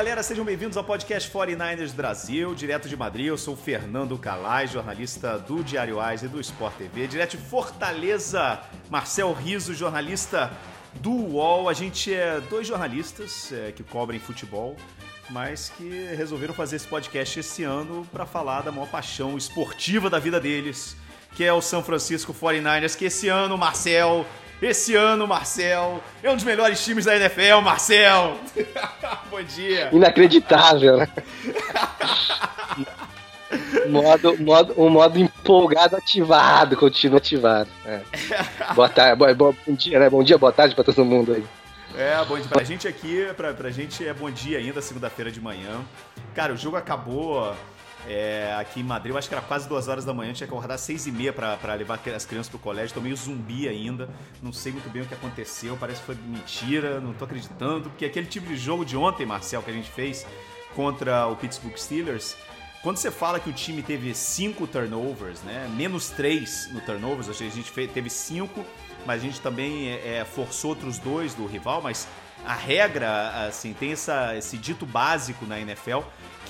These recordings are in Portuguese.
Galera, sejam bem-vindos ao podcast 49ers Brasil, direto de Madrid. Eu sou o Fernando Calais, jornalista do Diário Ais e do Sport TV. Direto de Fortaleza, Marcel Riso, jornalista do UOL. A gente é dois jornalistas é, que cobrem futebol, mas que resolveram fazer esse podcast esse ano para falar da maior paixão esportiva da vida deles, que é o São Francisco 49ers, que esse ano, Marcel, esse ano, Marcel, é um dos melhores times da NFL, Marcel. Bom dia. Inacreditável, né? modo, modo, um modo empolgado ativado, continua ativado. É. Boa tarde, bom, bom, dia, né? Bom dia, boa tarde pra todo mundo aí. É, bom dia. Pra gente aqui, pra, pra gente é bom dia ainda, segunda-feira de manhã. Cara, o jogo acabou é, aqui em Madrid, eu acho que era quase duas horas da manhã, tinha que acordar às seis e meia para levar as crianças pro colégio. Tô meio zumbi ainda, não sei muito bem o que aconteceu, parece que foi mentira, não tô acreditando, porque aquele tipo de jogo de ontem, Marcel, que a gente fez contra o Pittsburgh Steelers, quando você fala que o time teve cinco turnovers, né, menos três no turnovers, a gente teve cinco, mas a gente também é, forçou outros dois do rival, mas a regra, assim, tem essa, esse dito básico na NFL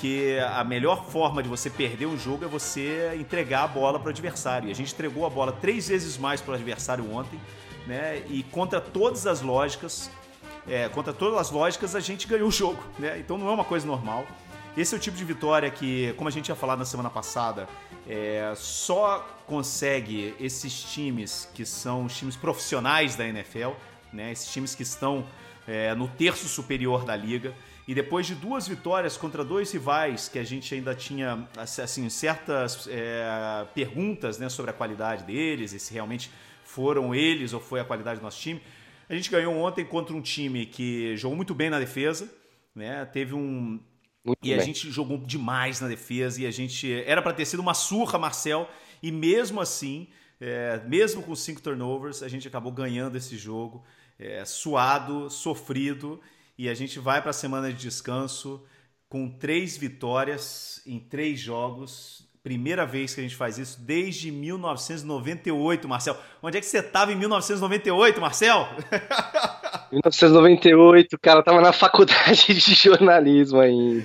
que a melhor forma de você perder um jogo é você entregar a bola para o adversário. E a gente entregou a bola três vezes mais para o adversário ontem, né? E contra todas as lógicas, é, contra todas as lógicas, a gente ganhou o jogo, né? Então não é uma coisa normal. Esse é o tipo de vitória que, como a gente tinha falado na semana passada, é, só consegue esses times que são os times profissionais da NFL, né? Esses times que estão é, no terço superior da liga. E depois de duas vitórias contra dois rivais que a gente ainda tinha assim certas é, perguntas né, sobre a qualidade deles e se realmente foram eles ou foi a qualidade do nosso time, a gente ganhou ontem contra um time que jogou muito bem na defesa, né? Teve um muito e bem. a gente jogou demais na defesa e a gente era para ter sido uma surra, Marcel, e mesmo assim, é, mesmo com cinco turnovers, a gente acabou ganhando esse jogo, é, suado, sofrido e a gente vai para a semana de descanso com três vitórias em três jogos. Primeira vez que a gente faz isso desde 1998, Marcel. Onde é que você estava em 1998, Marcel? 1998, cara, tava na faculdade de jornalismo ainda.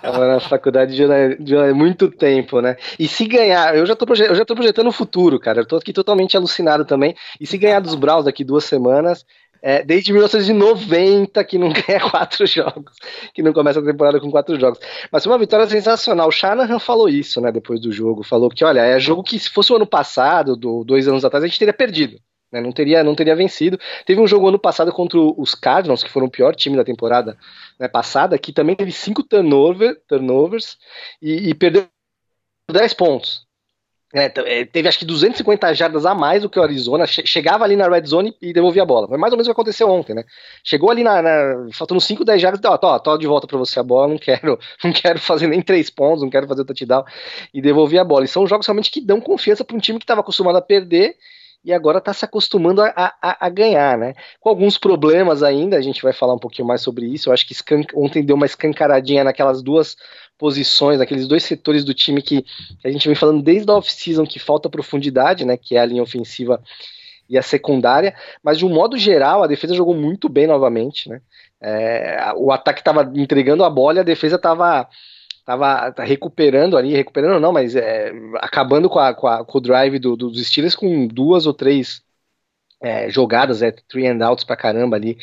Tava na faculdade de jornalismo há muito tempo, né? E se ganhar, eu já, tô eu já tô projetando o futuro, cara. Eu tô aqui totalmente alucinado também. E se ganhar dos Browns daqui duas semanas, é, desde 1990 que não ganha quatro jogos, que não começa a temporada com quatro jogos. Mas foi uma vitória sensacional. O Shanahan falou isso, né, depois do jogo. Falou que, olha, é jogo que se fosse o ano passado, do, dois anos atrás, a gente teria perdido. Né, não, teria, não teria vencido. Teve um jogo ano passado contra os Cardinals, que foram o pior time da temporada né, passada, que também teve cinco turnover, turnovers e, e perdeu 10 pontos. É, é, teve acho que 250 jardas a mais do que o Arizona, che chegava ali na red zone e devolvia a bola. Foi mais ou menos o que aconteceu ontem, né? Chegou ali na, na faltando 5, 10 jardas, ó, tô, tô de volta para você a bola, não quero, não quero fazer nem 3 pontos, não quero fazer o touchdown e devolver a bola. E são jogos realmente que dão confiança para um time que estava acostumado a perder e agora está se acostumando a, a, a, ganhar, né? Com alguns problemas ainda, a gente vai falar um pouquinho mais sobre isso. Eu acho que ontem deu uma escancaradinha naquelas duas posições, naqueles dois setores do time que, que a gente vem falando desde a off-season que falta profundidade, né? Que é a linha ofensiva e a secundária, mas de um modo geral a defesa jogou muito bem novamente, né? É, o ataque estava entregando a bola e a defesa estava tava recuperando ali, recuperando não, mas é, acabando com, a, com, a, com, o drive do, dos Steelers com duas ou três é, jogadas, é, three and outs pra caramba ali,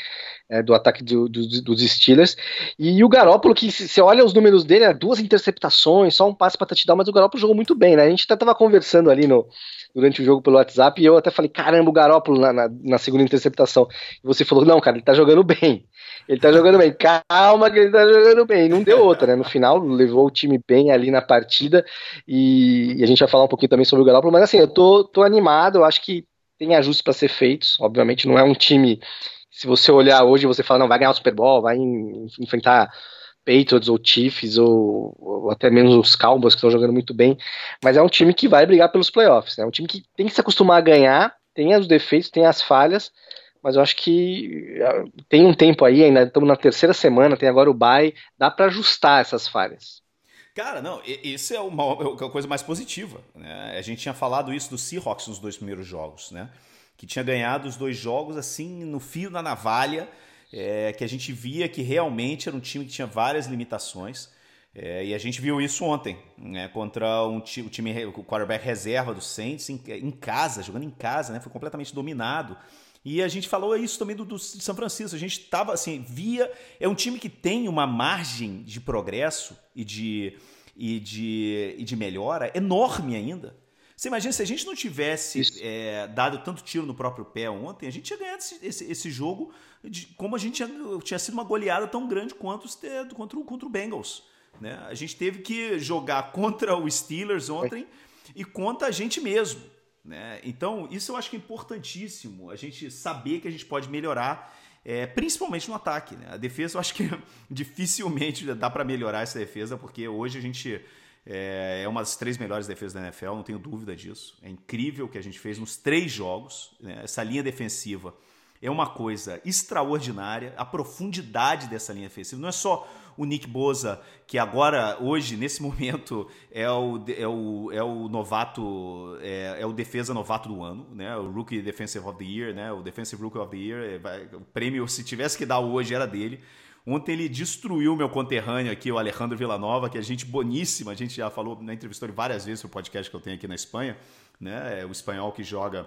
é, do ataque do, do, dos Steelers. E o Garópolo, que você olha os números dele, é duas interceptações, só um passe pra touchdown, mas o Garópolo jogou muito bem, né? A gente até tava conversando ali no, durante o jogo pelo WhatsApp e eu até falei, caramba, o Garópolo na, na, na segunda interceptação. E você falou, não, cara, ele tá jogando bem. Ele tá jogando bem. Calma que ele tá jogando bem. Não deu outra, né? No final, levou o time bem ali na partida. E, e a gente vai falar um pouquinho também sobre o Garoppolo. Mas assim, eu tô, tô animado. Eu acho que tem ajustes para ser feitos. Obviamente, não é um time. Se você olhar hoje, você fala, não, vai ganhar o Super Bowl, vai enfrentar Patriots ou Chiefs ou, ou, até mesmo os Cowboys que estão jogando muito bem, mas é um time que vai brigar pelos playoffs, né? é um time que tem que se acostumar a ganhar, tem os defeitos, tem as falhas, mas eu acho que é, tem um tempo aí, ainda estamos na terceira semana, tem agora o bye, dá para ajustar essas falhas. Cara, não, isso é uma, é a coisa mais positiva. Né? A gente tinha falado isso do Seahawks nos dois primeiros jogos, né? Que tinha ganhado os dois jogos assim no fio da navalha, é, que a gente via que realmente era um time que tinha várias limitações. É, e a gente viu isso ontem, né, contra um time, o time, o quarterback reserva do Saints em, em, casa, jogando em casa, né, foi completamente dominado. E a gente falou isso também do, do São Francisco. A gente estava assim, via. É um time que tem uma margem de progresso e de, e de, e de melhora enorme ainda. Você imagina se a gente não tivesse é, dado tanto tiro no próprio pé ontem, a gente tinha ganhado esse, esse, esse jogo de, como a gente tinha, tinha sido uma goleada tão grande quanto contra, contra o Bengals. Né? A gente teve que jogar contra o Steelers ontem e contra a gente mesmo. Né? Então, isso eu acho que é importantíssimo, a gente saber que a gente pode melhorar, é, principalmente no ataque. Né? A defesa, eu acho que dificilmente dá para melhorar essa defesa, porque hoje a gente é, é, uma das três melhores defesas da NFL, não tenho dúvida disso. É incrível o que a gente fez nos três jogos. Né? Essa linha defensiva é uma coisa extraordinária, a profundidade dessa linha defensiva. Não é só o Nick Boza, que agora, hoje, nesse momento, é o, é o, é o novato, é, é o defesa novato do ano, né? O Rookie Defensive of the Year, né? O Defensive Rookie of the Year. É, o prêmio, se tivesse que dar hoje, era dele. Ontem ele destruiu meu conterrâneo aqui, o Alejandro Villanova, que é gente boníssima. A gente já falou, na entrevistou ele várias vezes no podcast que eu tenho aqui na Espanha, né? É o espanhol que joga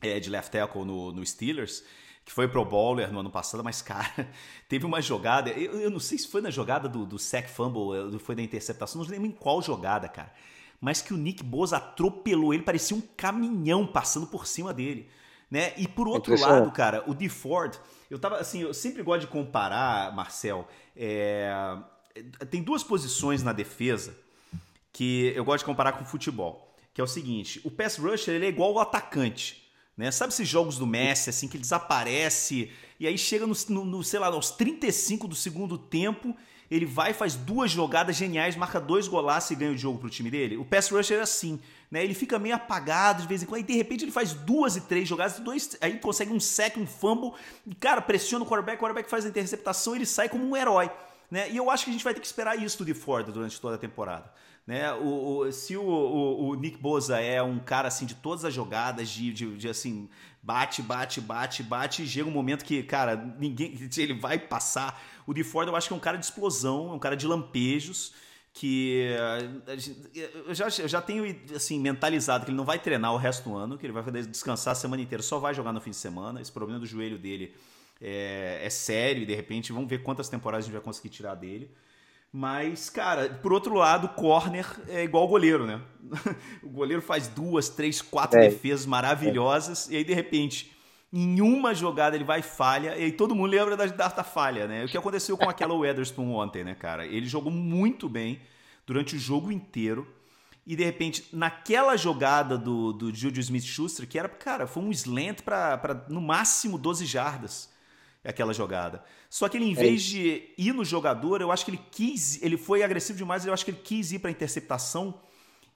é, de left tackle no, no Steelers que foi pro bowler no ano passado, mas, cara, teve uma jogada. Eu, eu não sei se foi na jogada do, do sack fumble, foi da interceptação, não lembro em qual jogada, cara. Mas que o Nick Bosa atropelou ele, parecia um caminhão passando por cima dele. Né? E por outro lado, cara, o DeFord, eu tava assim, eu sempre gosto de comparar, Marcel. É, tem duas posições na defesa que eu gosto de comparar com o futebol. Que é o seguinte: o pass rusher ele é igual o atacante. Né? Sabe esses jogos do Messi, assim, que ele desaparece e aí chega no, no, sei lá, aos 35 do segundo tempo, ele vai faz duas jogadas geniais, marca dois golaços e ganha o jogo pro time dele? O pass rusher é assim, né? Ele fica meio apagado de vez em quando, e de repente ele faz duas e três jogadas, dois, aí consegue um sec, um fumble, e, cara, pressiona o quarterback, o quarterback faz a interceptação, ele sai como um herói. Né? E eu acho que a gente vai ter que esperar isso do Ford durante toda a temporada. Né? O, o se o, o, o, Nick Boza é um cara assim de todas as jogadas, de, de, de, assim, bate, bate, bate, bate, e chega um momento que, cara, ninguém. Ele vai passar. O de Ford eu acho que é um cara de explosão, é um cara de lampejos. Que eh, eu já, eu já tenho assim, mentalizado que ele não vai treinar o resto do ano, que ele vai descansar a semana inteira, só vai jogar no fim de semana. Esse problema do joelho dele é, é sério e de repente vamos ver quantas temporadas a gente vai conseguir tirar dele. Mas, cara, por outro lado, corner é igual goleiro, né? o goleiro faz duas, três, quatro é. defesas maravilhosas é. e aí, de repente, em uma jogada ele vai falha, e aí todo mundo lembra da, da falha, né? O que aconteceu com aquela Weatherspoon ontem, né, cara? Ele jogou muito bem durante o jogo inteiro. E de repente, naquela jogada do, do Juju Smith-Schuster, que era, cara, foi um slant para no máximo 12 jardas aquela jogada. Só que ele, em é vez de ir no jogador, eu acho que ele quis, ele foi agressivo demais, eu acho que ele quis ir para interceptação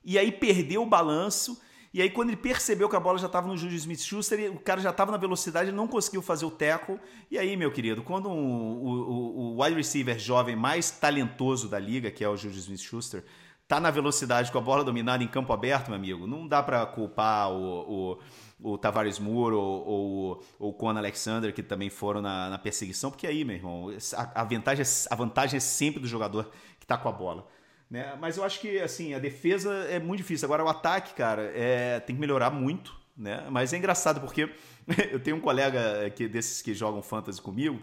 e aí perdeu o balanço. E aí, quando ele percebeu que a bola já estava no Juju Smith-Schuster, o cara já estava na velocidade, ele não conseguiu fazer o tackle. E aí, meu querido, quando um, o, o, wide receiver jovem mais talentoso da liga, que é o Juju Smith-Schuster, tá na velocidade com a bola dominada em campo aberto, meu amigo, não dá para culpar o, o o Tavares Moore ou, o Conan Alexander, que também foram na, na, perseguição, porque aí, meu irmão, a, a, vantagem, é, a vantagem é sempre do jogador que está com a bola. Né? Mas eu acho que assim, a defesa é muito difícil. Agora o ataque, cara, é, tem que melhorar muito. Né? Mas é engraçado porque eu tenho um colega que, desses que jogam fantasy comigo,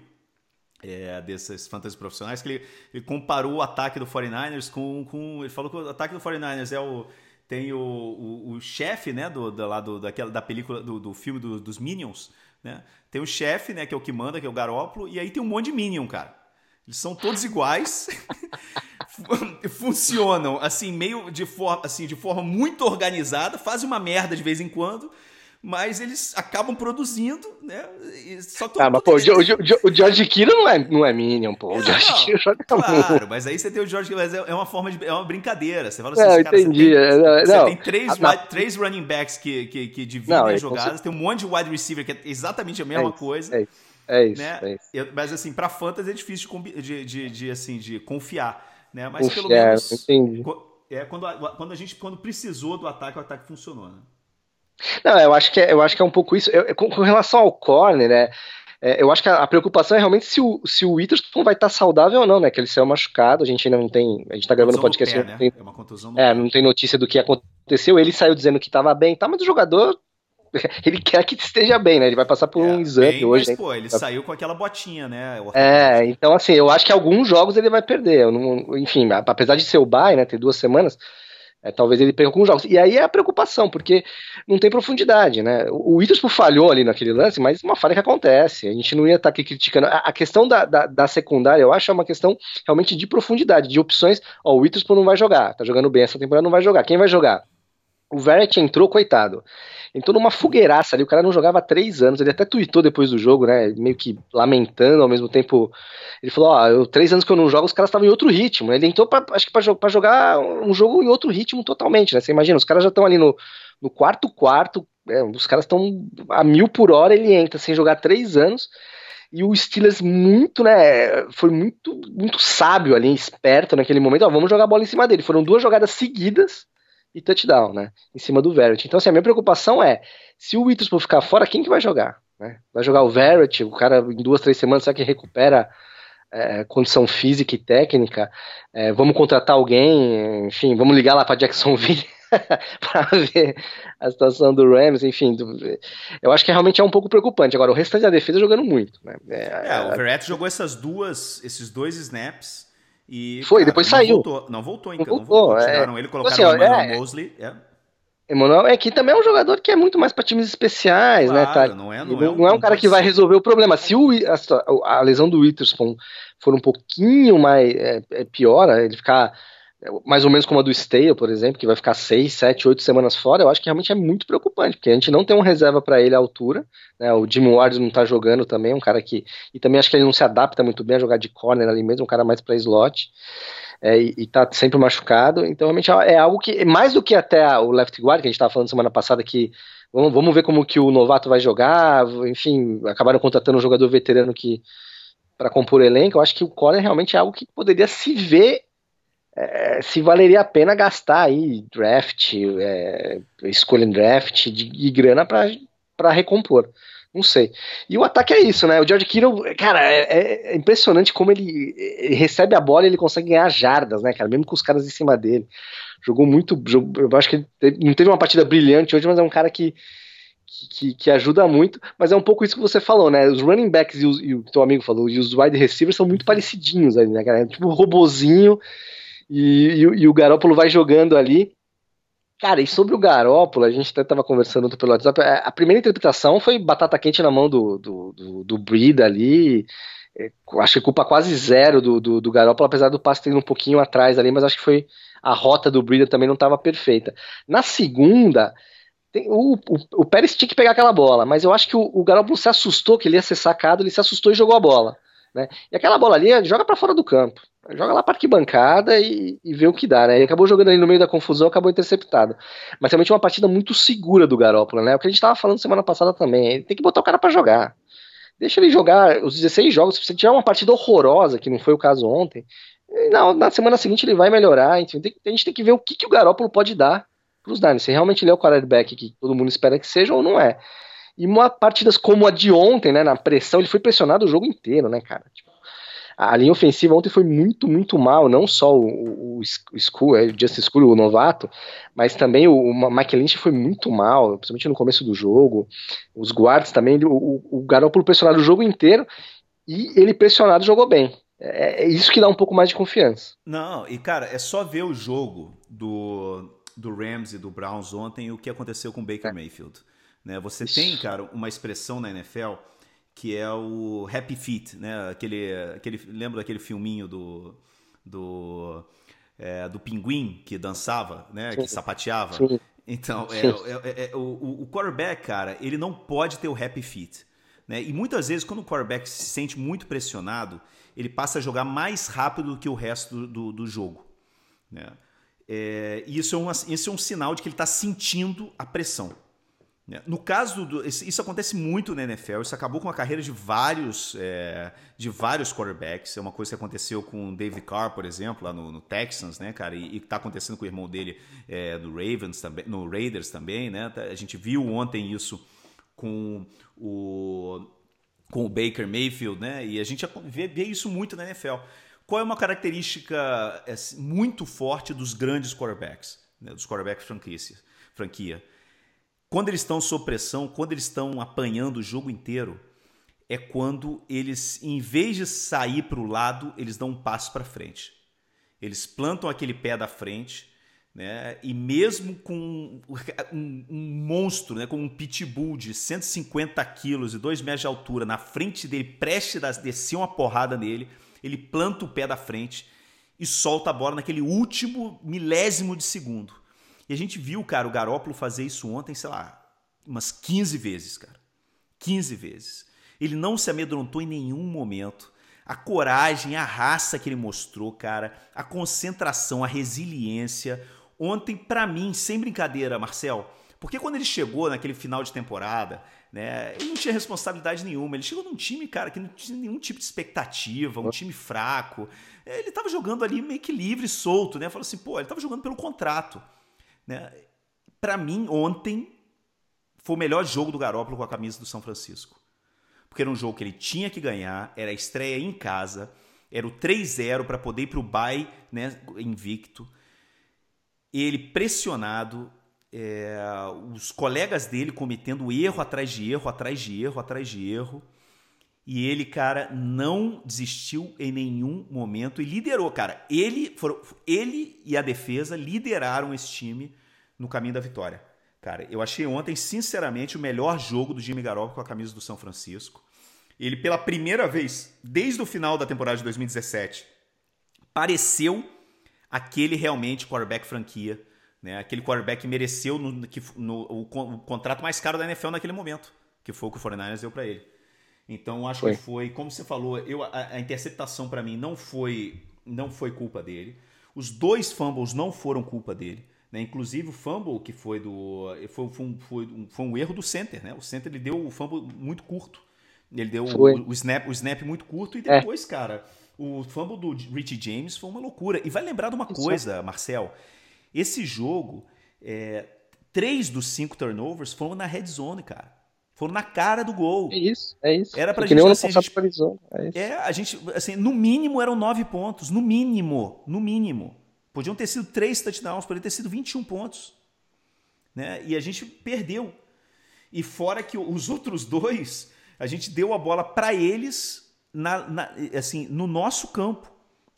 é, desses fantasy profissionais, que ele, ele, comparou o ataque do 49ers com, com. Ele falou que o ataque do 49ers é o tem o, o, o chefe, né, do, do, lá do, daquela, da película, do, do filme do, dos Minions, né? Tem o chefe, né, que é o que manda, que é o Garópolo, e aí tem um monte de Minion, cara. Eles são todos iguais, funcionam assim, meio de forma, assim, de forma muito organizada, fazem uma merda de vez em quando, mas eles acabam produzindo, né? Só tô, ah, mas pô, o, o, o, George Kittle não é, não é Minion, pô. O George Kittle joga Claro, mas aí você tem o George Kittle, mas é, é uma forma de. É uma brincadeira. Você fala assim, não, cara, entendi. Você tem, não, você tem três, três running backs que, que, que dividem não, as jogadas, tem um monte de wide receiver que é exatamente a mesma é coisa. É isso. É isso, né? é isso. Eu, mas assim, pra fantasy é difícil de, de, de, de, assim, de confiar. Né? Mas pelo menos. Entendi. É, quando, a, quando a gente quando precisou do ataque, o ataque funcionou, né? Não, eu acho que é, eu acho que é um pouco isso. Eu, com, com, relação ao corner, né? É, eu acho que a, a, preocupação é realmente se o, se o Witherspoon vai estar saudável ou não, né? Que ele saiu machucado, a gente ainda não tem. A gente tá gravando o podcast. Pé, né? tem, é uma contusão é, não tem notícia do que aconteceu. Ele saiu dizendo que estava bem, tá? Mas o jogador ele quer que esteja bem, né? Ele vai passar por é, um exame bem, hoje. Mas, pô, ele saiu com aquela botinha, né? É, então assim, eu acho que alguns jogos ele vai perder. Não, enfim, apesar de ser o bye, né? Ter duas semanas, é, talvez ele perca alguns jogos. E aí é a preocupação, porque não tem profundidade, né? O Witherspoon falhou ali naquele lance, mas uma falha que acontece. A gente não ia estar tá aqui criticando. A, a questão da, da, da, secundária, eu acho, é uma questão realmente de profundidade, de opções. Ó, o Witherspoon não vai jogar, tá jogando bem essa temporada, não vai jogar. Quem vai jogar? O Verrett entrou, coitado. Entrou numa fogueiraça ali, o cara não jogava há três anos. Ele até tweetou depois do jogo, né? Meio que lamentando ao mesmo tempo. Ele falou: Ó, eu, três anos que eu não jogo, os caras estavam em outro ritmo. Ele entrou, pra, acho que para jogar um jogo em outro ritmo totalmente, né? Você imagina, os caras já estão ali no, no quarto quarto, é, os caras estão a mil por hora. Ele entra sem jogar três anos. E o Steelers muito, né, foi muito, muito sábio ali, esperto naquele momento. Ó, vamos jogar a bola em cima dele. Foram duas jogadas seguidas e touchdown, né? Em cima do Verrett. Então, assim, a minha preocupação é, se o Witherspoon ficar fora, quem que vai jogar? Né? Vai jogar o Verrett, o cara em duas, três semanas, será que recupera é, condição física e técnica? É, vamos contratar alguém, enfim, vamos ligar lá para Jacksonville para ver a situação do Rams, enfim, do, eu acho que realmente é um pouco preocupante. Agora, o restante da defesa jogando muito. Né? É, é, o Verrett jogou essas duas, esses dois snaps e, Foi, cara, depois não saiu. Voltou, não voltou, então. Não voltou. Não voltou. Tiraram é. ele, colocaram assim, o Emmanuel é, Mosley. É. Emmanuel é que também é um jogador que é muito mais para times especiais, né, claro, né, tá? Não é, não, não é, um, não é um cara que vai resolver o problema. Se o, a, a lesão do Witherspoon for um pouquinho mais é, é pior, ele ficar mais ou menos como a do Stale, por exemplo, que vai ficar 6, 7, 8 semanas fora, eu acho que realmente é muito preocupante, porque a gente não tem um reserva para ele à altura, né, o Jim Ward não tá jogando também, um cara que, e também acho que ele não se adapta muito bem a jogar de corner ali mesmo, um cara mais para slot, é, e, e tá sempre machucado, então realmente é, é algo que, mais do que até o left guard, que a gente tava falando semana passada, que vamos, vamos ver como que o novato vai jogar, enfim, acabaram contratando um jogador veterano que para compor elenco, eu acho que o corner realmente é algo que poderia se ver é, se valeria a pena gastar aí draft, é, escolha em draft de, de grana para recompor. Não sei. E o ataque é isso, né? O George Kittle, cara, é, é, impressionante como ele, ele, recebe a bola e ele consegue ganhar jardas, né, cara? Mesmo com os caras em cima dele. Jogou muito. Eu acho que ele não teve uma partida brilhante hoje, mas é um cara que, que, que, ajuda muito. Mas é um pouco isso que você falou, né? Os running backs e, os, e o teu amigo falou, e os wide receivers são muito parecidinhos ali, né, cara? É tipo um robozinho e, e, e o Garópolo vai jogando ali. Cara, e sobre o Garópolo, a gente até tava conversando pelo WhatsApp, é, a primeira interpretação foi batata quente na mão do, do, do, do Breed ali, é, acho que culpa quase zero do, do, do Garópolo, apesar do passe ter ido um pouquinho atrás ali, mas acho que foi a rota do Breeder também não estava perfeita. Na segunda, o, o, o, Pérez tinha que pegar aquela bola, mas eu acho que o, o se assustou que ele ia ser sacado, ele se assustou e jogou a bola. Né? E aquela bola ali, joga para fora do campo. Joga lá para arquibancada e, e vê o que dá, né? Ele acabou jogando ali no meio da confusão, acabou interceptado. Mas realmente é uma partida muito segura do Garópolo, né? O que a gente estava falando semana passada também. Ele tem que botar o cara para jogar. Deixa ele jogar os 16 jogos. Se tiver uma partida horrorosa, que não foi o caso ontem, na, na semana seguinte ele vai melhorar. Enfim, tem, a gente tem que ver o que, que o Garópolo pode dar para os Niners. Se realmente ele é o quarterback que todo mundo espera que seja ou não é. E uma partidas como a de ontem, né? Na pressão, ele foi pressionado o jogo inteiro, né, cara? Tipo, a linha ofensiva ontem foi muito, muito mal, não só o, o, o School, é, o Justice School, o novato, mas também o, o Mike Lynch foi muito mal, principalmente no começo do jogo. Os guards também, o, o Garoppolo pressionado o jogo inteiro e ele pressionado jogou bem. É, é isso que dá um pouco mais de confiança. Não, e cara, é só ver o jogo do, do Rams e do Browns ontem e o que aconteceu com o Baker é. Mayfield. Né? Você tem, cara, uma expressão na NFL que é o Happy Feet, né? Aquele, aquele, lembra daquele filminho do do, é, do pinguim que dançava, né? Sim. Que sapateava. Sim. Então, é, é, é, é, o, o quarterback, cara, ele não pode ter o happy feet. Né? E muitas vezes, quando o quarterback se sente muito pressionado, ele passa a jogar mais rápido do que o resto do, do, do jogo. Né? É, e isso é, um, isso é um sinal de que ele está sentindo a pressão. Né? No caso do, isso acontece muito na NFL. Isso acabou com a carreira de vários é, de vários quarterbacks. É uma coisa que aconteceu com o David Carr, por exemplo, lá no, no Texans, né, cara? E, está acontecendo com o irmão dele é, no Ravens também, no Raiders também, né? Tá, a gente viu ontem isso com o com o Baker Mayfield, né? E a gente vê, vê isso muito na NFL. Qual é uma característica é, muito forte dos grandes quarterbacks, né? dos quarterbacks franquia? franquia? Quando eles estão sob pressão, quando eles estão apanhando o jogo inteiro, é quando eles, em vez de sair para o lado, eles dão um passo para frente. Eles plantam aquele pé da frente, né? E mesmo com um, um, monstro, né? com um pitbull de 150 quilos e 2 metros de altura na frente dele, prestes a descer uma porrada nele, ele planta o pé da frente e solta a bola naquele último milésimo de segundo. E a gente viu, cara, o Garópolo fazer isso ontem, sei lá, umas 15 vezes, cara. 15 vezes. Ele não se amedrontou em nenhum momento. A coragem, a raça que ele mostrou, cara, a concentração, a resiliência. Ontem, para mim, sem brincadeira, Marcel, porque quando ele chegou naquele final de temporada, né, ele não tinha responsabilidade nenhuma. Ele chegou num time, cara, que não tinha nenhum tipo de expectativa, um time fraco. Ele tava jogando ali meio que livre, solto, né? Falou assim, pô, ele tava jogando pelo contrato. Né? Para mim, ontem foi o melhor jogo do Garópolo com a camisa do São Francisco. Porque era um jogo que ele tinha que ganhar, era a estreia em casa, era o 3-0 para poder ir para o bye né, invicto. Ele pressionado, é, os colegas dele cometendo erro atrás de erro, atrás de erro, atrás de erro. E ele, cara, não desistiu em nenhum momento e liderou, cara. Ele, foram, ele e a defesa lideraram esse time no caminho da vitória. Cara, eu achei ontem, sinceramente, o melhor jogo do Jimmy Garoppolo com a camisa do São Francisco. Ele, pela primeira vez, desde o final da temporada de 2017, pareceu aquele realmente quarterback franquia, né? Aquele quarterback que mereceu no, que, no, o, o, contrato mais caro da NFL naquele momento, que foi o que o 49ers deu para ele. Então acho foi. que foi, como você falou, eu, a, a interceptação para mim não foi, não foi culpa dele. Os dois fumbles não foram culpa dele. Né? Inclusive o fumble que foi do. Foi, foi, um, foi, um, foi um erro do center. Né? O center ele deu o fumble muito curto. Ele deu o, o, snap, o snap muito curto e é. depois, é. cara, o fumble do Richie James foi uma loucura. E vai lembrar de uma coisa, Marcel. Esse jogo, é, três dos cinco turnovers foram na red zone, cara. Foram na cara do gol. É isso, é isso. Era pra Porque gente, assim, a gente, é, isso. é, a gente, assim, no mínimo eram nove pontos, no mínimo, no mínimo. Podiam ter sido três touchdowns, poderiam ter sido 21 pontos. Né? E a gente perdeu. E fora que os outros dois, a gente deu a bola para eles na, na, assim, no nosso campo,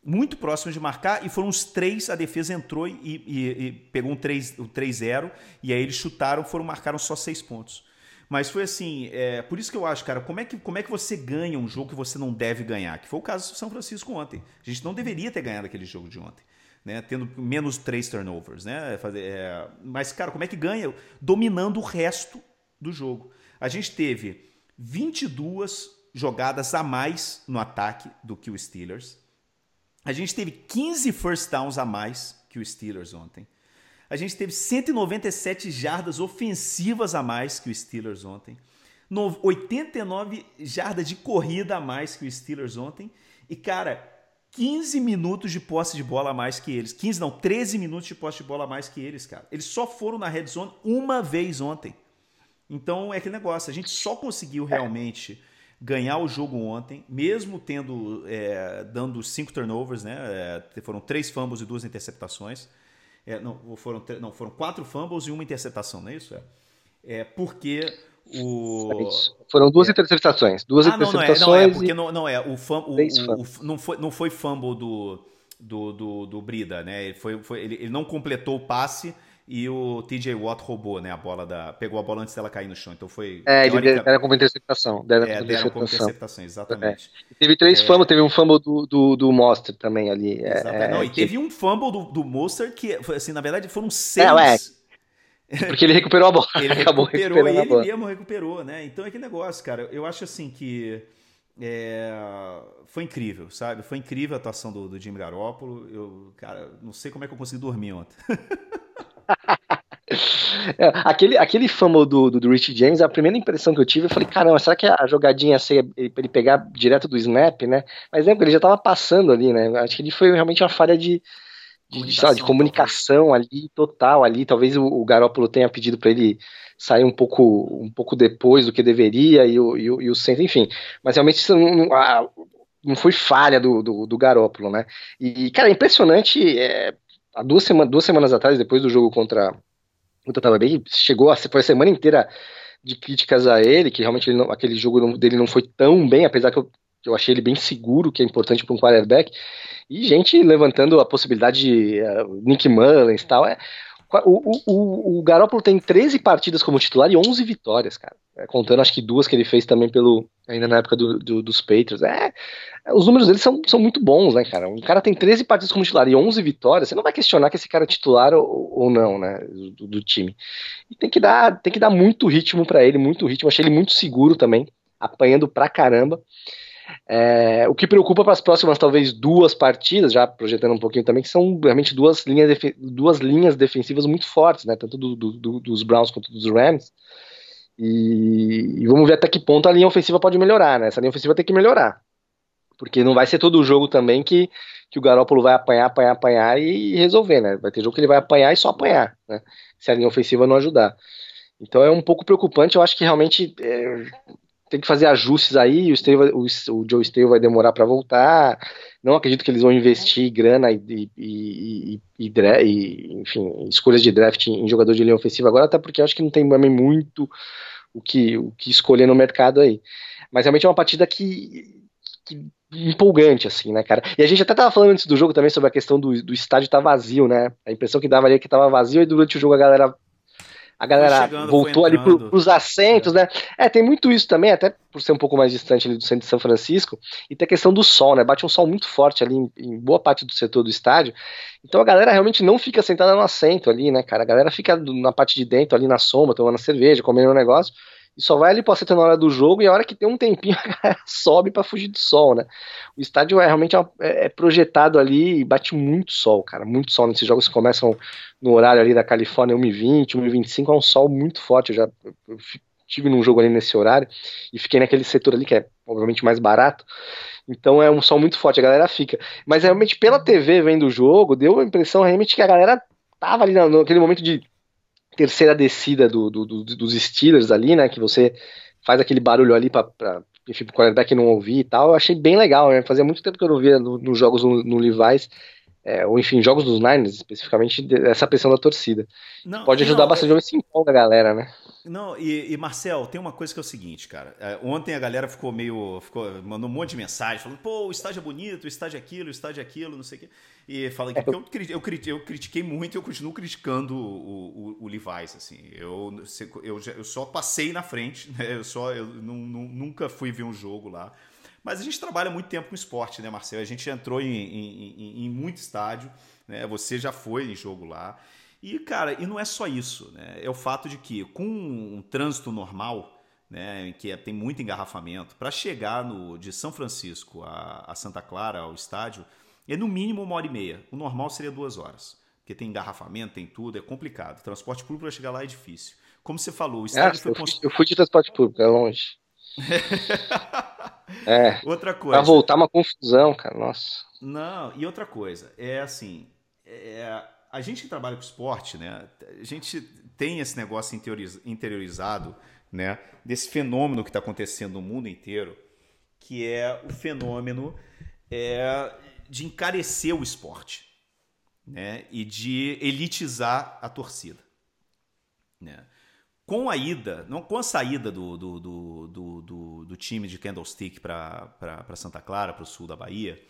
muito próximo de marcar, e foram os três, a defesa entrou e, e, e pegou um 3-0, um 3 e aí eles chutaram, foram marcaram só seis pontos. Mas foi assim, é, por isso que eu acho, cara, como é, que, como é que você ganha um jogo que você não deve ganhar? Que foi o caso do São Francisco ontem. A gente não deveria ter ganhado aquele jogo de ontem. Né, tendo menos três turnovers, né? Fazer, é, mas, cara, como é que ganha? Dominando o resto do jogo. A gente teve 22 jogadas a mais no ataque do que o Steelers. A gente teve 15 first downs a mais que o Steelers ontem. A gente teve 197 jardas ofensivas a mais que o Steelers ontem. 89 jardas de corrida a mais que o Steelers ontem. E, cara, 15 minutos de posse de bola a mais que eles. 15 não, 13 minutos de posse de bola a mais que eles, cara. Eles só foram na red zone uma vez ontem. Então é aquele negócio, a gente só conseguiu realmente ganhar o jogo ontem, mesmo tendo é, dando cinco turnovers, né? É, foram três fumbles e duas interceptações. É, não, foram, não, foram quatro fumbles e uma interceptação, não é isso? É, é porque o... Foram duas é. interceptações. Duas ah, interceptações. Não, não é, não é porque não, não é. O, fum, o, o, o, não, foi, não foi fumble do, do, do, do Brida, né? Ele, foi, foi, ele, ele não completou o passe e o TJ Watt roubou, né, a bola da. Pegou a bola antes dela cair no chão. Então foi. É, ele teórica... deram como interceptação. Deram é, como deram como interceptação, exatamente. É. Teve três é... fumbles, teve um fumble do, do, do Monster também ali. É, Não, e teve um fumble do, do Monster que, assim, na verdade, foram seis. Porque ele recuperou a bola. Ele acabou recuperou recuperando ele a bola. mesmo recuperou, né? Então é que negócio, cara. Eu acho assim que é, foi incrível, sabe? Foi incrível a atuação do, do Jimmy Garoppolo. Eu, cara, não sei como é que eu consegui dormir ontem. É, aquele, aquele fumble do, do, do, Rich James, a primeira impressão que eu tive, eu falei, caramba, será que a jogadinha ia ser ele pegar direto do snap, né? Mas lembra, ele já tava passando ali, né? Acho que ele foi realmente uma falha de, de, comunicação, de comunicação ali, total ali. Talvez o, o Garópolo tenha pedido para ele sair um pouco, um pouco depois do que deveria e o, e o, e o centro, enfim. Mas realmente isso não, a, não foi falha do, do, do Garópolo, né? E, cara, é impressionante. É, há duas, duas semanas atrás, depois do jogo contra o Tampa Bay, chegou a, foi a semana inteira de críticas a ele, que realmente ele não, aquele jogo dele não foi tão bem, apesar que eu, que eu achei ele bem seguro, que é importante para um quarterback. E gente levantando a possibilidade de uh, Nick Mullins e tal. É, o, o, o Garoppolo tem 13 partidas como titular e 11 vitórias, cara. É, contando acho que duas que ele fez também pelo ainda na época do, do, dos Patriots. É, os números dele são, são muito bons, né, cara? Um cara tem 13 partidas como titular e 11 vitórias, você não vai questionar que esse cara é titular ou, ou não, né, do, do, time. E tem que dar, tem que dar muito ritmo para ele, muito ritmo. Achei ele muito seguro também, apanhando pra caramba. É, o que preocupa para as próximas, talvez, duas partidas, já projetando um pouquinho também, que são realmente duas linhas, duas linhas defensivas muito fortes, né? Tanto do, do, dos Browns quanto dos Rams. E, e, vamos ver até que ponto a linha ofensiva pode melhorar, né? Essa linha ofensiva tem que melhorar. Porque não vai ser todo o jogo também que, que o Garópolo vai apanhar, apanhar, apanhar e resolver, né? Vai ter jogo que ele vai apanhar e só apanhar, né? Se a linha ofensiva não ajudar. Então é um pouco preocupante. Eu acho que realmente é, tem que fazer ajustes aí, o, Steve, o, o Joe Steve vai demorar para voltar. Não acredito que eles vão investir grana e, e, e, e, enfim, escolhas de draft em jogador de linha ofensiva agora, até porque acho que não tem muito o que, o que escolher no mercado aí. Mas realmente é uma partida que, que empolgante, assim, né, cara? E a gente até tava falando antes do jogo também sobre a questão do, do estádio estar tá vazio, né? A impressão que dava ali é que tava vazio e durante o jogo a galera a galera chegando, voltou ali pro, pros assentos, é. né? É, tem muito isso também, até por ser um pouco mais distante ali do centro de São Francisco, e tem a questão do sol, né? Bate um sol muito forte ali em, em boa parte do setor do estádio, então a galera realmente não fica sentada no assento ali, né, cara? A galera fica na parte de dentro, ali na sombra, tomando cerveja, comendo um negócio, e só vai ali pro assento na hora do jogo, e a hora que tem um tempinho a galera sobe para fugir do sol, né? O estádio é realmente é, é, projetado ali e bate muito sol, cara, muito sol nesses jogos que começam no horário ali da Califórnia, 1h20, 1h25, é um sol muito forte. Eu já eu tive num jogo ali nesse horário e fiquei naquele setor ali que é obviamente mais barato. Então é um sol muito forte, a galera fica. Mas realmente pela TV vendo o jogo, deu a impressão realmente que a galera tava ali naquele momento de terceira descida do, do, do, dos Steelers ali, né? Que você faz aquele barulho ali para enfim, pro quarterback não ouvir e tal. Eu achei bem legal, né? Fazia muito tempo que eu não via nos no jogos no, no Levi's é, ou enfim, jogos dos Niners, especificamente, essa pressão da torcida. Não, Pode ajudar não, bastante é... esse empolga a galera, né? Não, e, e, Marcel, tem uma coisa que é o seguinte, cara. É, ontem a galera ficou meio. Ficou, mandou um monte de mensagem, falando, pô, o estádio é bonito, o estádio é aquilo, o estádio é aquilo, não sei o quê. E fala que é, eu, eu, eu, critiquei muito e eu continuo criticando o, o, o Levi's, assim. Eu, eu, eu só passei na frente, né? Eu só eu nunca fui ver um jogo lá. Mas a gente trabalha muito tempo com esporte, né, Marcelo? A gente entrou em, em, em, em muito estádio, né? Você já foi em jogo lá. E, cara, e não é só isso, né? É o fato de que, com um trânsito normal, né, que é, tem muito engarrafamento, para chegar no, de São Francisco a, a, Santa Clara, ao estádio, é no mínimo uma hora e meia. O normal seria duas horas. Porque tem engarrafamento, tem tudo, é complicado. transporte público para chegar lá é difícil. Como você falou, o estádio é, foi construído. Eu fui de transporte público, é longe. É. Outra coisa. Pra voltar uma confusão, cara, nossa. Não, e outra coisa, é assim, é, a gente que trabalha com esporte, né, a gente tem esse negócio interiorizado, né, desse fenômeno que está acontecendo no mundo inteiro, que é o fenômeno é, de encarecer o esporte, né, e de elitizar a torcida, né. Com a ida, não com a saída do, do, do, do, do time de Candlestick para Santa Clara, para o sul da Bahia,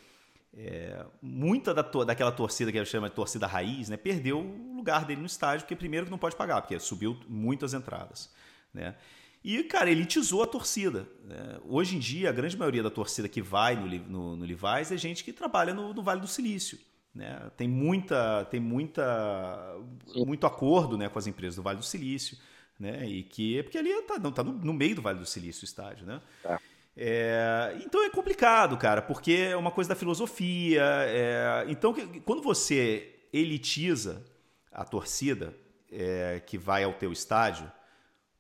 é, muita da, daquela torcida que ele chama de torcida raiz, né, perdeu o lugar dele no estádio, porque primeiro que não pode pagar, porque subiu muitas entradas. Né? E, cara, elitizou a torcida. Né? Hoje em dia, a grande maioria da torcida que vai no, no, no Levi's é gente que trabalha no, no Vale do Silício. Né? Tem muita, tem muita, muito acordo né, com as empresas do Vale do Silício, né? E que porque ali está tá no, no, meio do Vale do Silício o estádio, né? É. É, então é complicado, cara, porque é uma coisa da filosofia. É, então, quando você elitiza a torcida é, que vai ao teu estádio,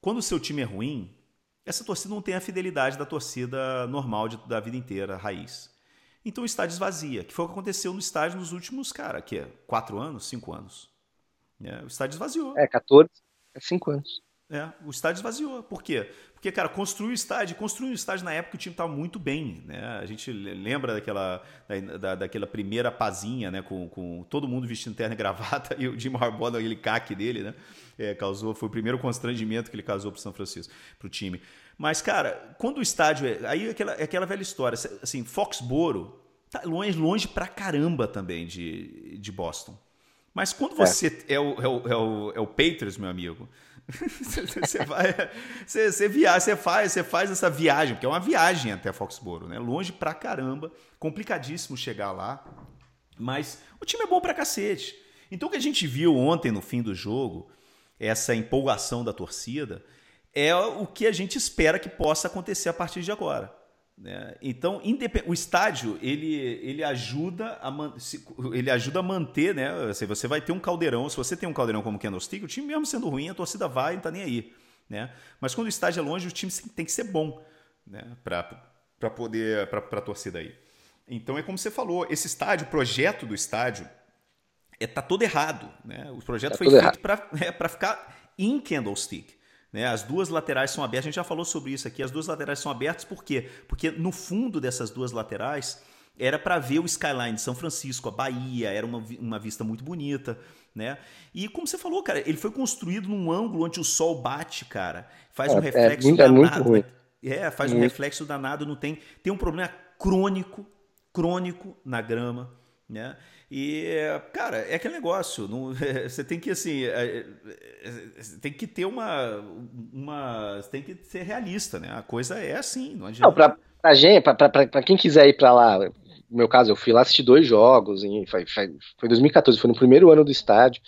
quando o seu time é ruim, essa torcida não tem a fidelidade da torcida normal de, da vida inteira, raiz. Então o estádio esvazia, que foi o que aconteceu no estádio nos últimos, cara, que é quatro anos, cinco anos. É, o estádio esvaziou. É, 14, é cinco anos. É, o estádio esvaziou. Por quê? Porque, cara, construir o estádio, construir o estádio na época o time estava muito bem, né? A gente lembra daquela, da, daquela primeira pazinha, né? Com, com todo mundo vestindo terno e gravata e o Jim Harbaugh, aquele caque dele, né? É, causou, foi o primeiro constrangimento que ele causou para o São Francisco, para o time. Mas, cara, quando o estádio. É, aí é aquela, é aquela velha história. Assim, Foxboro tá longe, longe pra caramba também de, de Boston. Mas quando é. você é, é, o, é, o, é, o, é o Patriots, meu amigo, você vai, você, você viaja, você faz, você faz essa viagem, porque é uma viagem até Foxboro, né? Longe pra caramba, complicadíssimo chegar lá, mas o time é bom pra cacete. Então o que a gente viu ontem no fim do jogo, essa empolgação da torcida, é o que a gente espera que possa acontecer a partir de agora. Né? Então, o estádio ele, ele, ajuda a man... ele ajuda a manter, né? Se você vai ter um caldeirão, se você tem um caldeirão como Candlestick, o time mesmo sendo ruim, a torcida vai e não tá nem aí. Né? Mas quando o estádio é longe, o time tem que ser bom né? para poder para a torcida aí. Então é como você falou, esse estádio, o projeto do estádio é tá todo errado, né? O projeto tá foi feito para é, ficar em Candlestick. Né? As duas laterais são abertas, a gente já falou sobre isso aqui. As duas laterais são abertas por quê? Porque no fundo dessas duas laterais era para ver o skyline de São Francisco, a Bahia, era uma, uma vista muito bonita, né? E como você falou, cara, ele foi construído num ângulo onde o sol bate, cara, faz é, um é reflexo é, danado. É, muito ruim. é faz muito. um reflexo danado, não tem, tem um problema crônico, crônico na grama, né? E, cara, é aquele negócio. Não, você tem que, assim. É, é, tem que ter uma. uma tem que ser realista, né? A coisa é assim, não adianta. Não, pra, pra gente, pra, pra, pra quem quiser ir pra lá, no meu caso, eu fui lá assistir dois jogos, em, foi, foi, foi 2014, foi no primeiro ano do estádio.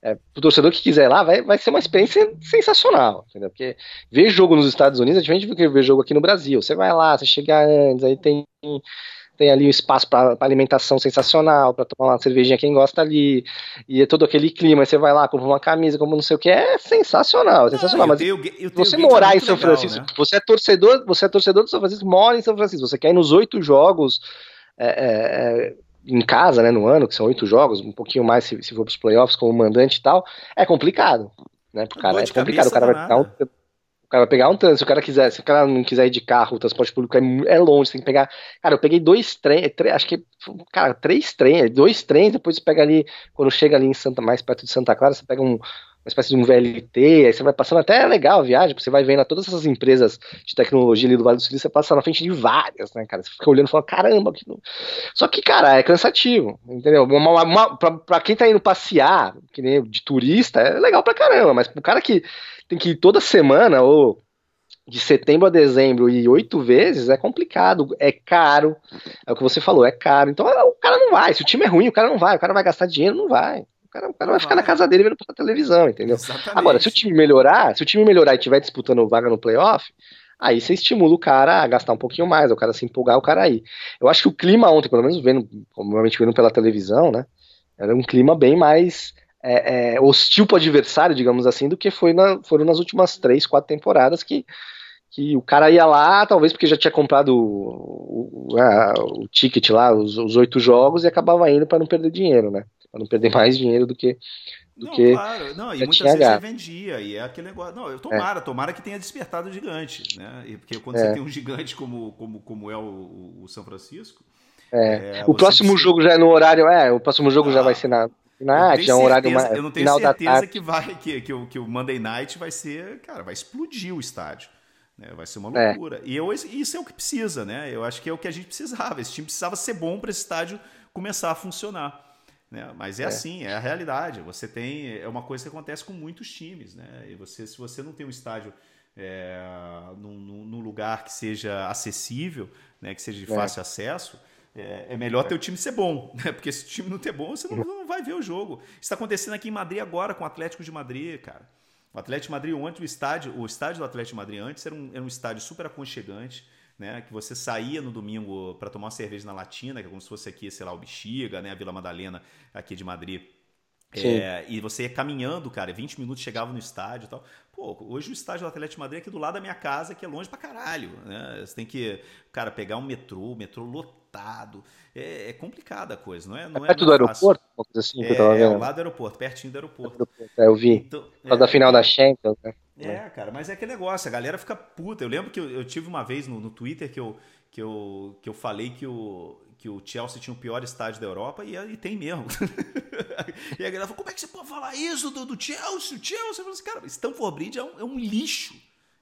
É, o torcedor que quiser ir lá, vai, vai ser uma experiência sensacional, entendeu? Porque ver jogo nos Estados Unidos é diferente do que ver jogo aqui no Brasil. Você vai lá, você chega antes, aí tem tem ali um espaço para alimentação sensacional, para tomar uma cervejinha quem gosta ali, e é todo aquele clima, você vai lá, compra uma camisa, como não sei o que, é sensacional, é sensacional. Mas eu, eu, você morar em São legal, Francisco, né? você é torcedor, você é torcedor do São Francisco, mora em São Francisco, você quer ir nos oito jogos é, é, é, em casa, né, no ano, que são oito jogos, um pouquinho mais se, se for para os playoffs como mandante e tal, é complicado, né, pro cara, é complicado, o cara vai ficar um cara vai pegar um trânsito. Se o cara quiser, se o cara não quiser ir de carro, o transporte público é, é longe, tem que pegar. Cara, eu peguei dois trens, acho que, cara, três trens, dois trens, depois você pega ali, quando chega ali em Santa, mais perto de Santa Clara, você pega um, uma espécie de um VLT, aí você vai passando até é legal a viagem, você vai vendo todas essas empresas de tecnologia ali do Vale do Silício, você passa na frente de várias, né, cara? Você fica olhando e fala, caramba, que não... só que, cara, é cansativo, entendeu? Uma, uma, pra, pra, quem tá indo passear, que nem de turista, é legal pra caramba, mas pro cara que tem que ir toda semana ou de setembro a dezembro e oito vezes é complicado, é caro. É o que você falou, é caro. Então o cara não vai. Se o time é ruim, o cara não vai. O cara vai gastar dinheiro, não vai. O cara, o cara vai ficar na casa dele vendo pra televisão, entendeu? Exatamente. Agora, se o time melhorar, se o time melhorar e estiver disputando vaga no playoff, aí você estimula o cara a gastar um pouquinho mais, o cara se empolgar, o cara aí. Eu acho que o clima ontem, pelo menos vendo, provavelmente vendo pela televisão, né? Era um clima bem mais é, é, hostil para o adversário, digamos assim, do que foi na, foram nas últimas três, quatro temporadas que, que o cara ia lá, talvez porque já tinha comprado o, o, a, o ticket lá, os, os oito jogos, e acabava indo para não perder dinheiro, né? Para não perder mais dinheiro do que. Do não, que claro, não, e muitas vezes você vendia, e é aquele negócio. Não, eu tomara, é. tomara que tenha despertado o gigante, né? E porque quando é. você tem um gigante como, como, como é o, o São Francisco. É. é o próximo precisa... jogo já é no horário, é, o próximo jogo ah, já vai ser na, Night, é um horário mais. Eu não tenho certeza que vai que, que, o, que o Monday Night vai ser, cara, vai explodir o estádio. Né? Vai ser uma é. loucura. E eu, isso é o que precisa, né? Eu acho que é o que a gente precisava. Esse time precisava ser bom para esse estádio começar a funcionar. Né? Mas é, é, assim, é a realidade. Você tem. É uma coisa que acontece com muitos times, né? E você, se você não tem um estádio é, num, num, lugar que seja acessível, né? que seja de é. fácil acesso é, é, melhor ter o time ser bom, né? Porque se o time não ter bom, você não, não vai ver o jogo. Isso está acontecendo aqui em Madrid agora com o Atlético de Madrid, cara. O Atlético de Madrid ontem, o estádio, o estádio do Atlético de Madrid antes era um, era um estádio super aconchegante, né? Que você saía no domingo para tomar uma cerveja na Latina, que é como se fosse aqui, sei lá, o Bexiga, né? A Vila Madalena aqui de Madrid. É, e você ia caminhando, cara, 20 minutos chegava no estádio e tal. Pô, hoje o estádio do Atlético de Madrid é aqui do lado da minha casa, que é longe pra caralho. Né? Você tem que, cara, pegar um metrô, metrô lotado. É, é complicada a coisa, não é? Não é, perto do aeroporto? Uma coisa assim que eu tava vendo. É, lado do aeroporto, pertinho do aeroporto. É, eu vi. Então, é, da final da Champions, né? É, cara, mas é aquele negócio, a galera fica puta. Eu lembro que eu, eu tive uma vez no, no Twitter que eu, que, eu, que eu falei que o, que o Chelsea tinha o pior estádio da Europa e, e tem mesmo. e a galera falou: como é que você pode falar isso do, do Chelsea? O Chelsea? Eu falei assim, cara, Stanford Bridge é um, é um lixo.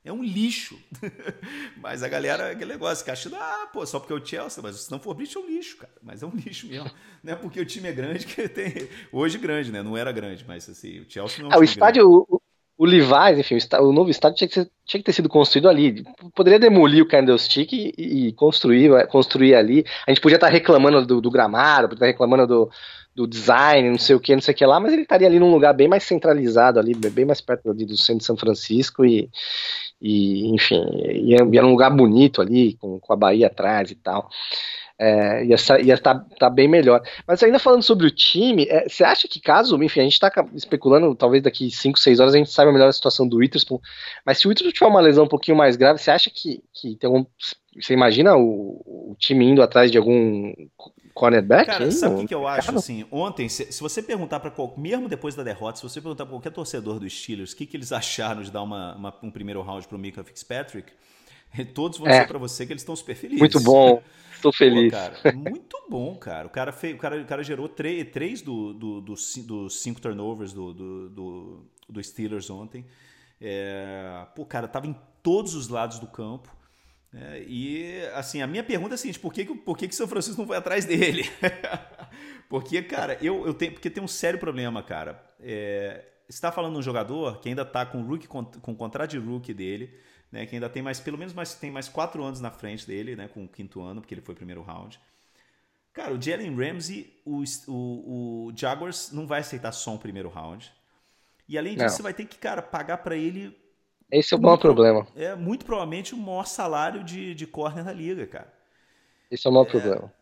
É um lixo. mas a galera, aquele negócio, que acha, ah, pô, só porque é o Chelsea, mas o Stanford Bridge é um lixo, cara. Mas é um lixo mesmo. Não é porque o time é grande que tem. Hoje grande, né? Não era grande, mas assim, o Chelsea não é um é, O estádio, o, o Levi's, enfim, o, novo estádio tinha que, ser, tinha que, ter sido construído ali. Poderia demolir o Candlestick e, e construir, construir ali. A gente podia estar reclamando do, do gramado, podia estar reclamando do, do design, não sei o que, não sei o que lá, mas ele estaria ali num lugar bem mais centralizado ali, bem mais perto ali do centro de São Francisco e, e enfim, ia, ia num lugar bonito ali, com, com a Bahia atrás e tal é, ia estar tá, tá bem melhor. Mas ainda falando sobre o time, é, você acha que caso, enfim, a gente está especulando, talvez daqui 5, 6 horas a gente saiba melhor a situação do Witherspoon, mas se o Witherspoon tiver uma lesão um pouquinho mais grave, você acha que, que tem algum. Você imagina o, o time indo atrás de algum cornerback? Cara, sabe o que, que, eu acho? Assim, ontem, se, se você perguntar para qualquer. Mesmo depois da derrota, se você perguntar para qualquer torcedor dos Steelers o que, que eles acharam de dar uma, uma um primeiro round para o Mika Fitzpatrick, todos vão é. dizer para você que eles estão super felizes. Muito bom. Tô feliz. Pô, cara, muito bom, cara. O cara, fez, o cara, o cara gerou três, três do, do, do, dos cinco turnovers do, do, do, do Steelers ontem. É, pô, cara, tava em todos os lados do campo. É, e, assim, a minha pergunta é a seguinte: por que, por que, que São Francisco não foi atrás dele? porque, cara, eu, eu tenho. Porque tem um sério problema, cara. É, você está falando de um jogador que ainda está com o rookie, com, com o contrato de rookie dele né, que ainda tem mais, pelo menos mais, tem mais quatro anos na frente dele, né, com o quinto ano, porque ele foi primeiro round. Cara, o Jalen Ramsey, o, o, o, Jaguars não vai aceitar só um primeiro round. E além disso, não. você vai ter que, cara, pagar para ele. Esse é o maior problema. É, muito provavelmente o maior salário de, de corner da liga, cara. Esse é o maior é, problema.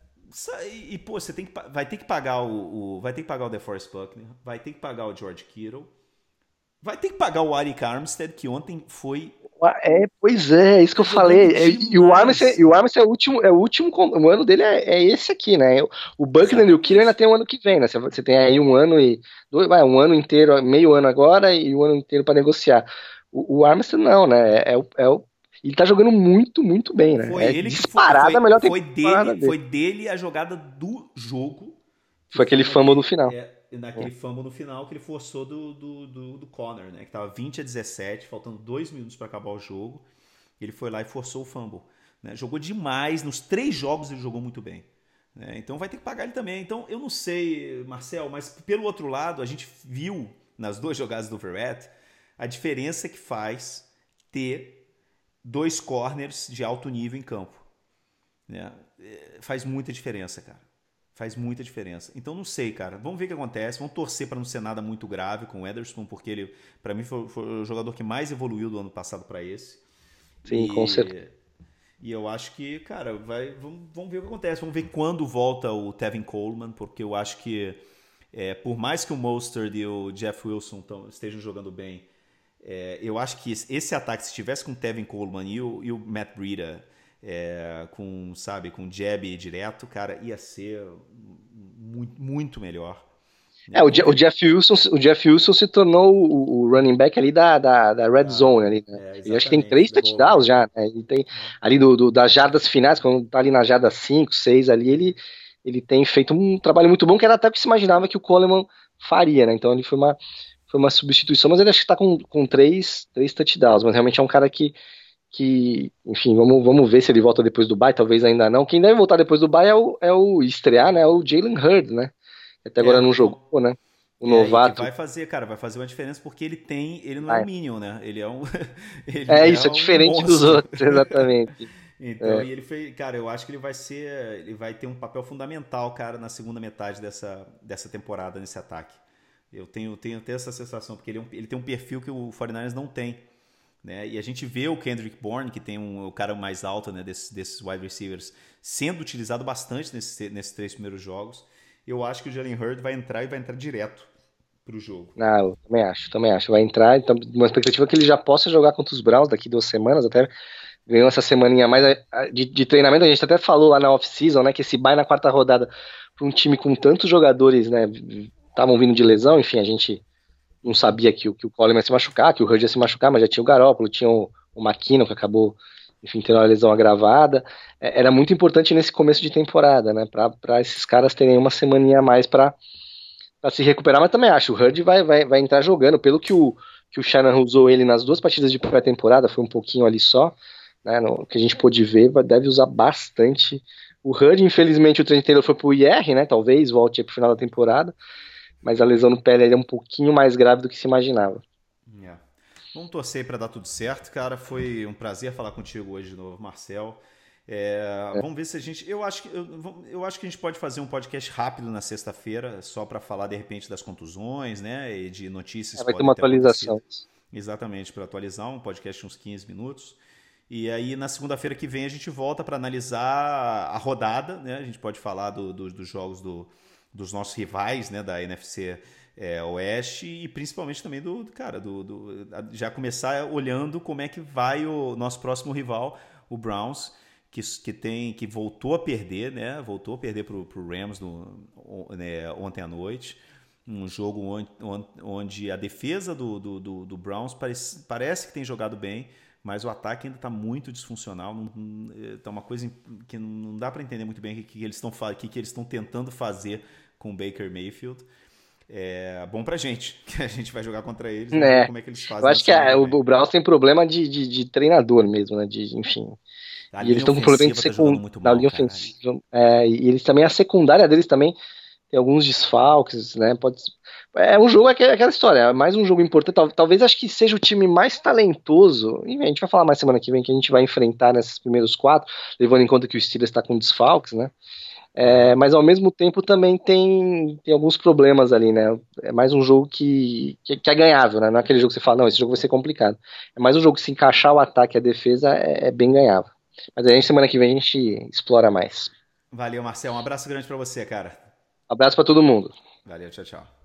E, e, pô, você tem que, vai ter que pagar o, o vai ter que pagar o DeForest Buckner, vai ter que pagar o George Kittle, vai ter que pagar o Arik Armstead, que ontem foi é, pois é, é isso que eu falei. É, e o Armstead, e o Armstead é o último, é o último, o ano dele é, é esse aqui, né? O Buckner e o Killer ainda tem um ano que vem, né? Você, tem aí um ano e dois, vai, um ano inteiro, meio ano agora e um ano inteiro para negociar. O, o Armstead não, né? É, é, o, é o ele tá jogando muito, muito bem, né? Foi é ele disparada que foi, foi, melhor foi dele, dele. Foi dele a jogada do jogo. Foi aquele fumble no final. É, naquele fumble no final que ele forçou do, do, do, do Connor, né? Que tava 20 a 17, faltando dois minutos para acabar o jogo. Ele foi lá e forçou o fumble. Né? Jogou demais, nos três jogos ele jogou muito bem. Né? Então vai ter que pagar ele também. Então eu não sei, Marcel, mas pelo outro lado, a gente viu nas duas jogadas do Verrett a diferença que faz ter dois corners de alto nível em campo. Né? É, faz muita diferença, cara. Faz muita diferença. Então não sei, cara. Vamos ver o que acontece. Vamos torcer para não ser nada muito grave com o Ederson, porque ele, para mim, foi, foi, o jogador que mais evoluiu do ano passado para esse. Sim, e, com certeza. E eu acho que, cara, vai, vamos, vamos, ver o que acontece. Vamos ver quando volta o Tevin Coleman, porque eu acho que, é, por mais que o Mostert e o Jeff Wilson tão, estejam jogando bem, é, eu acho que esse ataque, se tivesse com o Tevin Coleman e o, e o Matt Breida é, com, sabe, com jab direto, cara, ia ser muito, muito melhor. É, o, Jeff Wilson, o Jeff Wilson se tornou o, o running back ali da, da, da red ah, zone ali, né? É, acho que tem três touchdowns já, né? Ele tem ali do, do, das jardas finais, quando tá ali na jarda 5, 6 ali, ele, ele tem feito um trabalho muito bom, que era até o que se imaginava que o Coleman faria, né? Então ele foi uma, foi uma substituição, mas ele acho que tá com, com três, três touchdowns, mas realmente é um cara que que, enfim, vamos, vamos ver se ele volta depois do bye, talvez ainda não. Quem deve voltar depois do bye é o, é o estrear, né? É o Jalen Hurd, né? Até agora é, não jogou, né? O é, novato. vai fazer, cara, vai fazer uma diferença porque ele tem, ele não é um Minion, né? Ele é um. é isso, é, um é diferente dos outros, exatamente. Então, é. e ele fez, cara, eu acho que ele vai ser, ele vai ter um papel fundamental, cara, na segunda metade dessa, dessa temporada nesse ataque. Eu tenho, tenho até essa sensação, porque ele, é ele tem um perfil que o 49ers não tem. Né? E a gente vê o Kendrick Bourne, que tem um, o cara mais alto né, desses, desses wide receivers, sendo utilizado bastante nesses, nesses três primeiros jogos. Eu acho que o Jalen Hurd vai entrar e vai entrar direto para o jogo. Não, eu também acho, também acho. Vai entrar, então, uma expectativa que ele já possa jogar contra os Browns daqui duas semanas, até ganhou essa semaninha mais de, de treinamento, a gente até falou lá na off-season, né, que esse bye na quarta rodada para um time com tantos jogadores, né, estavam vindo de lesão, enfim, a gente não sabia que, que o Coleman ia se machucar, que o Hurd ia se machucar, mas já tinha o Garópolo, tinha o, o McKinnon, que acabou, enfim, tendo uma lesão agravada, é, era muito importante nesse começo de temporada, né, para esses caras terem uma semaninha a mais para se recuperar, mas também acho, o Hurd vai, vai, vai entrar jogando, pelo que o, que o Shannon usou ele nas duas partidas de pré-temporada, foi um pouquinho ali só, né, no, que a gente pôde ver, deve usar bastante. O HUD, infelizmente, o Trent Taylor foi pro IR, né? Talvez volte pro final da temporada. Mas a lesão no pé é um pouquinho mais grave do que se imaginava. Yeah. É. Vamos torcer para dar tudo certo, cara. Foi um prazer falar contigo hoje de novo, Marcel. É, é. Vamos ver se a gente. Eu acho, que, eu, eu, acho que a gente pode fazer um podcast rápido na sexta-feira, só para falar de repente das contusões, né? E de notícias. É, vai ter uma atualização. Exatamente, para atualizar um podcast de uns 15 minutos. E aí, na segunda-feira que vem, a gente volta para analisar a rodada, né? A gente pode falar do, do, dos jogos do, dos nossos rivais, né? Da NFC é, Oeste e principalmente também do, cara, do, do, já começar olhando como é que vai o nosso próximo rival, o Browns, que, que tem que voltou a perder, né? Voltou a perder para o Rams no, né, ontem à noite. Um jogo onde, onde a defesa do, do, do, do Browns parece, parece que tem jogado bem, mas o ataque ainda está muito disfuncional. Está uma coisa que não dá para entender muito bem o que, eles estão que, que eles estão tentando fazer com o Baker Mayfield. É bom pra gente, que a gente vai jogar contra eles, né? como é que eles fazem. Eu acho que é, o, o Browns tem problema de, de, de, treinador mesmo, né? De, enfim. A e eles estão com problema de secundária. Ofensiva. É, e eles também, a secundária deles também tem alguns desfalques, né? Pode, é um jogo, é aquela história, é mais um jogo importante. Talvez acho que seja o time mais talentoso. E a gente vai falar mais semana que vem que a gente vai enfrentar nesses primeiros quatro, levando em conta que o Steelers está com desfalques, né? É, mas ao mesmo tempo também tem, tem alguns problemas ali, né? É mais um jogo que, que, que, é ganhável, né? Não é aquele jogo que você fala, não, esse jogo vai ser complicado. É mais um jogo que se encaixar o ataque e a defesa é, é bem ganhável. Mas aí semana que vem a gente explora mais. Valeu, Marcel. Um abraço grande para você, cara. Abraço para todo mundo. Valeu, tchau, tchau.